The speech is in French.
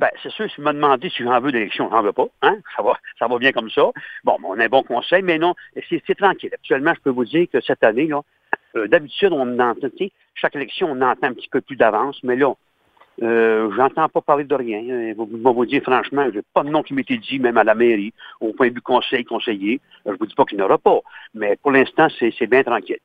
Ben, c'est sûr, si vous me demandez si j'en veux d'élection, j'en veux pas. Hein? Ça va, ça va bien comme ça. Bon, on a un bon conseil, mais non, c'est tranquille. Actuellement, je peux vous dire que cette année, là, euh, d'habitude, on entend, chaque élection, on entend un petit peu plus d'avance, mais là, euh, j'entends pas parler de rien. Euh, je vais vous dire franchement, j'ai pas de nom qui m'était dit, même à la mairie, au point de vue conseil, conseiller. Je vous dis pas qu'il n'y en aura pas, mais pour l'instant, c'est bien tranquille.